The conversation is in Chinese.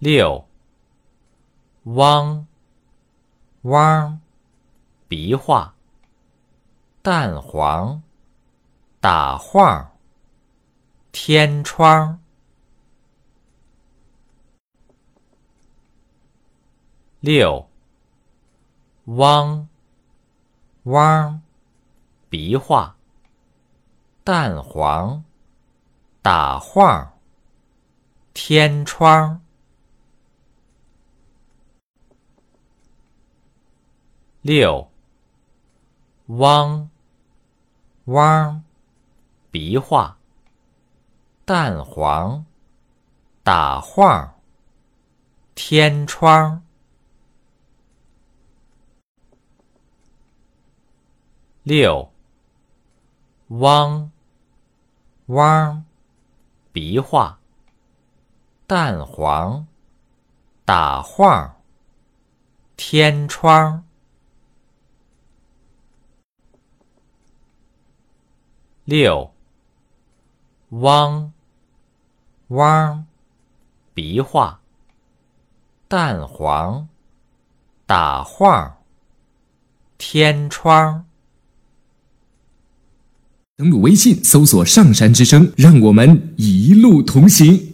六，汪，汪，笔画，蛋黄，打晃，天窗。六，汪，汪，笔画，蛋黄，打晃，天窗。六，汪，汪，笔画，蛋黄，打晃，天窗。六，汪，汪，笔画，蛋黄，打晃，天窗。六，汪，汪，笔画，蛋黄，打晃，天窗。登录微信，搜索“上山之声”，让我们一路同行。